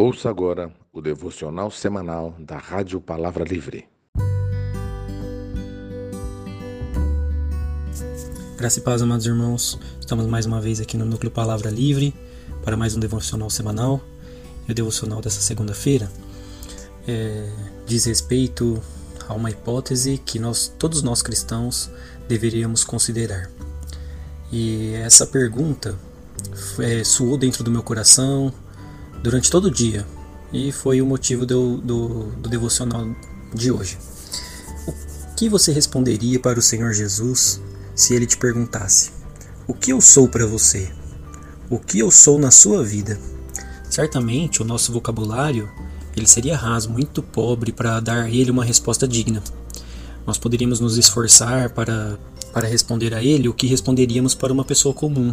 Ouça agora o devocional semanal da Rádio Palavra Livre. Graça e paz, amados irmãos. Estamos mais uma vez aqui no Núcleo Palavra Livre para mais um devocional semanal. E o devocional dessa segunda-feira é, diz respeito a uma hipótese que nós, todos nós cristãos, deveríamos considerar. E essa pergunta é, soou dentro do meu coração durante todo o dia e foi o motivo do, do, do devocional de hoje. O que você responderia para o Senhor Jesus se ele te perguntasse: O que eu sou para você? O que eu sou na sua vida? Certamente o nosso vocabulário ele seria raso, muito pobre para dar a ele uma resposta digna. Nós poderíamos nos esforçar para, para responder a ele o que responderíamos para uma pessoa comum,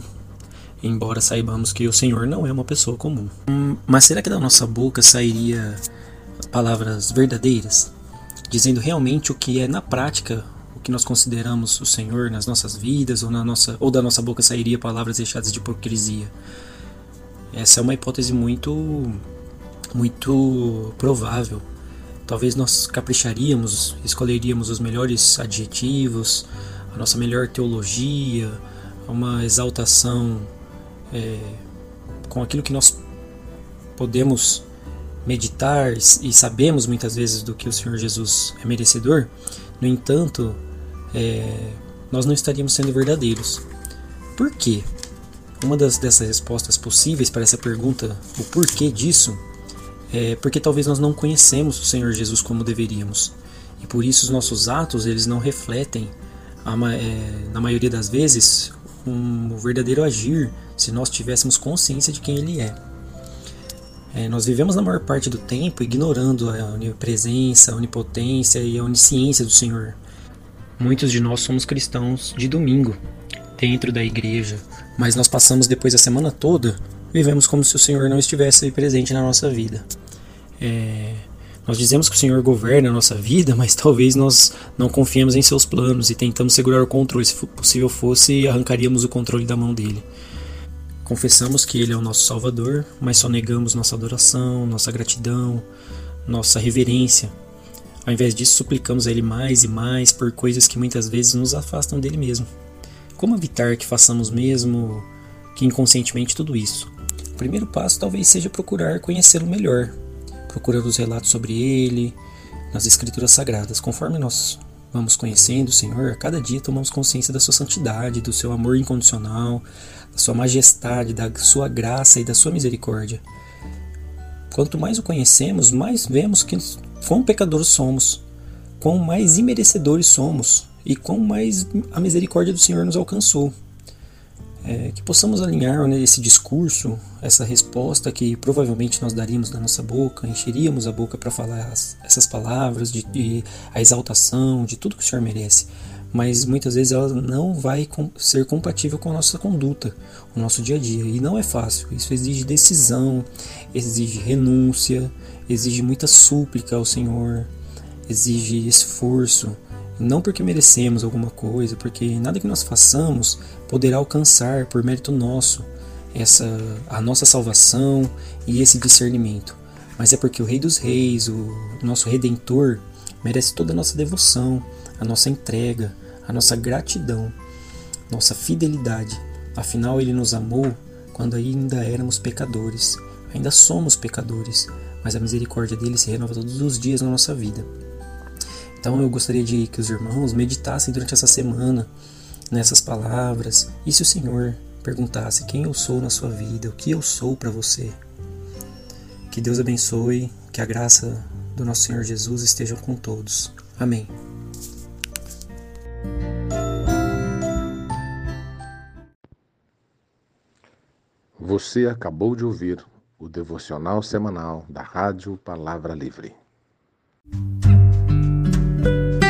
embora saibamos que o Senhor não é uma pessoa comum. Hum, mas será que da nossa boca sairia palavras verdadeiras, dizendo realmente o que é na prática o que nós consideramos o Senhor nas nossas vidas ou na nossa ou da nossa boca sairia palavras deixadas de hipocrisia? Essa é uma hipótese muito muito provável. Talvez nós capricharíamos, escolheríamos os melhores adjetivos, a nossa melhor teologia, uma exaltação é, com aquilo que nós podemos meditar e sabemos muitas vezes do que o Senhor Jesus é merecedor, no entanto, é, nós não estaríamos sendo verdadeiros. Por quê? Uma das dessas respostas possíveis para essa pergunta, o porquê disso, é porque talvez nós não conhecemos o Senhor Jesus como deveríamos. E por isso os nossos atos eles não refletem, a, é, na maioria das vezes, um verdadeiro agir se nós tivéssemos consciência de quem Ele é. é. Nós vivemos na maior parte do tempo ignorando a onipresença, a onipotência e a onisciência do Senhor. Muitos de nós somos cristãos de domingo, dentro da igreja, mas nós passamos depois a semana toda vivemos como se o Senhor não estivesse presente na nossa vida. É, nós dizemos que o Senhor governa a nossa vida, mas talvez nós não confiemos em seus planos e tentamos segurar o controle. Se possível fosse, arrancaríamos o controle da mão dele. Confessamos que ele é o nosso Salvador, mas só negamos nossa adoração, nossa gratidão, nossa reverência. Ao invés disso, suplicamos a ele mais e mais por coisas que muitas vezes nos afastam dele mesmo. Como evitar que façamos mesmo que inconscientemente tudo isso? O primeiro passo talvez seja procurar conhecê-lo melhor, procurar os relatos sobre ele nas escrituras sagradas. Conforme nós vamos conhecendo o Senhor, a cada dia tomamos consciência da sua santidade, do seu amor incondicional, da sua majestade, da sua graça e da sua misericórdia. Quanto mais o conhecemos, mais vemos que quão pecadores somos, quão mais imerecedores somos e quão mais a misericórdia do Senhor nos alcançou é, que possamos alinhar né, esse discurso, essa resposta que provavelmente nós daríamos da nossa boca, encheríamos a boca para falar as, essas palavras, de, de, a exaltação, de tudo que o Senhor merece. Mas muitas vezes ela não vai com, ser compatível com a nossa conduta, o nosso dia a dia. E não é fácil. Isso exige decisão, exige renúncia, exige muita súplica ao Senhor, exige esforço não porque merecemos alguma coisa, porque nada que nós façamos poderá alcançar por mérito nosso essa a nossa salvação e esse discernimento, mas é porque o Rei dos Reis, o nosso redentor, merece toda a nossa devoção, a nossa entrega, a nossa gratidão, nossa fidelidade. Afinal, ele nos amou quando ainda éramos pecadores. Ainda somos pecadores, mas a misericórdia dele se renova todos os dias na nossa vida. Então eu gostaria de que os irmãos meditassem durante essa semana nessas palavras. E se o Senhor perguntasse quem eu sou na sua vida, o que eu sou para você? Que Deus abençoe, que a graça do nosso Senhor Jesus esteja com todos. Amém. Você acabou de ouvir o devocional semanal da Rádio Palavra Livre. Thank you.